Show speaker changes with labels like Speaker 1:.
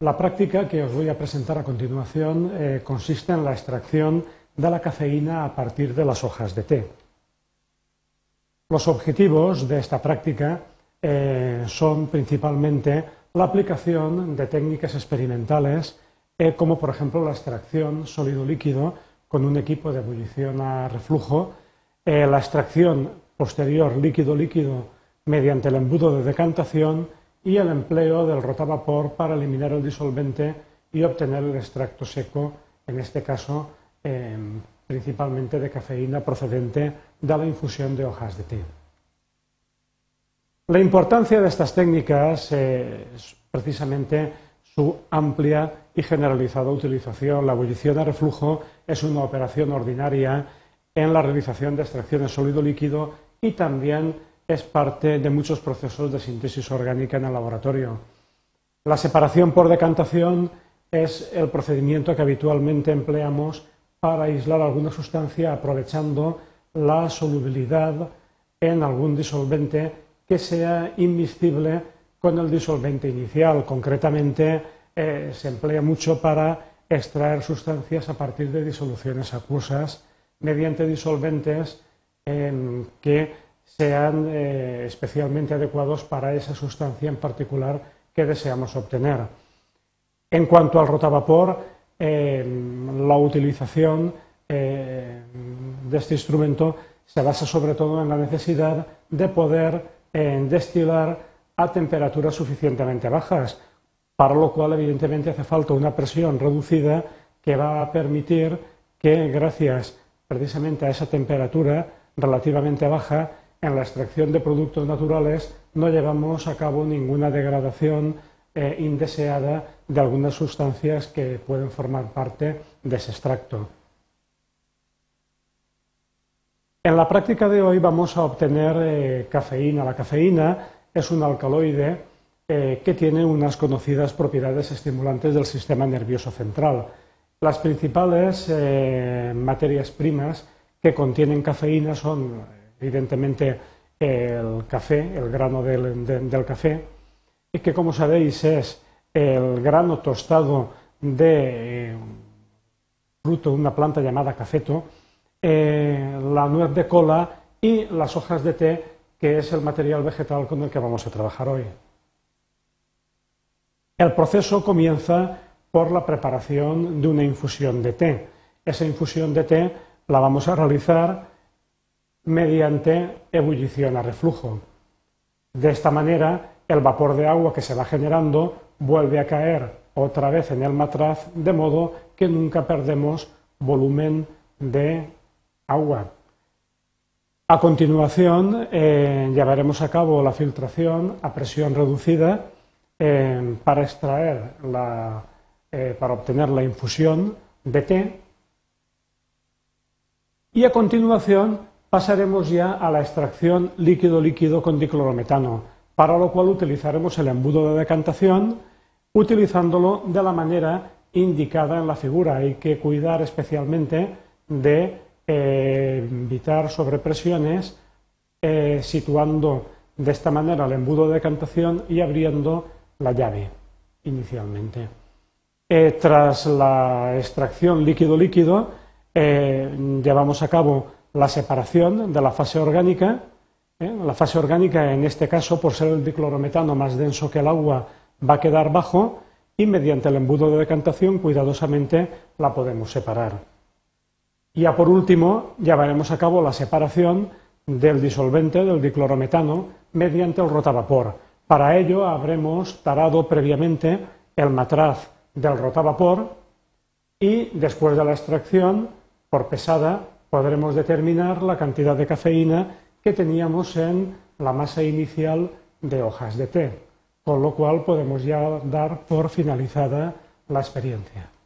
Speaker 1: La práctica que os voy a presentar a continuación eh, consiste en la extracción de la cafeína a partir de las hojas de té. Los objetivos de esta práctica eh, son principalmente la aplicación de técnicas experimentales eh, como por ejemplo la extracción sólido-líquido con un equipo de ebullición a reflujo, la extracción posterior líquido-líquido mediante el embudo de decantación y el empleo del rotavapor para eliminar el disolvente y obtener el extracto seco, en este caso em, principalmente de cafeína procedente de la infusión de hojas de té. La importancia de estas técnicas es precisamente su amplia y generalizada utilización. La ebullición a reflujo es una operación ordinaria en la realización de extracciones sólido-líquido y también es parte de muchos procesos de síntesis orgánica en el laboratorio. La separación por decantación es el procedimiento que habitualmente empleamos para aislar alguna sustancia aprovechando la solubilidad en algún disolvente que sea inmiscible con el disolvente inicial. Concretamente, eh, se emplea mucho para extraer sustancias a partir de disoluciones acuosas mediante disolventes que sean eh, especialmente adecuados para esa sustancia en particular que deseamos obtener. En cuanto al rotavapor, eh, la utilización eh, de este instrumento se basa sobre todo en la necesidad de poder destilar a temperaturas suficientemente bajas, para lo cual evidentemente hace falta una presión reducida que va a permitir que gracias precisamente a esa temperatura relativamente baja en la extracción de productos naturales no llevamos a cabo ninguna degradación eh, indeseada de algunas sustancias que pueden formar parte de ese extracto. En la práctica de hoy vamos a obtener eh, cafeína. La cafeína es un alcaloide eh, que tiene unas conocidas propiedades estimulantes del sistema nervioso central. Las principales materias primas que contienen cafeína son evidentemente el café, el grano del, café, y que como sabéis es el grano tostado de eh, fruto de una planta llamada cafeto, eh, la nuez de cola y las hojas de té, que es el material vegetal con el que vamos a trabajar hoy. El proceso comienza por la preparación de una infusión de té. Esa infusión de té la vamos a realizar mediante ebullición a reflujo. De esta manera, el vapor de agua que se va generando vuelve a caer otra vez en el matraz, de modo que nunca perdemos volumen de agua. A continuación, eh, llevaremos a cabo la filtración a presión reducida eh, para extraer eh, para obtener la infusión de té. Y a continuación pasaremos ya a la extracción líquido-líquido con diclorometano, para lo cual utilizaremos el embudo de decantación, utilizándolo de la manera indicada en la figura. Hay que cuidar especialmente de eh, evitar sobrepresiones, eh, situando de esta manera el embudo de decantación y abriendo la llave inicialmente. Eh, tras la extracción líquido-líquido, llevamos a cabo la separación de la fase orgánica. ¿eh? La fase orgánica, en este caso, por ser el diclorometano más denso que el agua, va a quedar bajo y mediante el embudo de decantación, cuidadosamente, la podemos separar. Y ya por último, llevaremos a cabo la separación del disolvente, del diclorometano, mediante el rotavapor. Para ello habremos tarado previamente el matraz del rotavapor y después de la extracción, por pesada, podremos determinar la cantidad de cafeína que teníamos en la masa inicial de hojas de té, con lo cual podemos ya dar por finalizada la experiencia.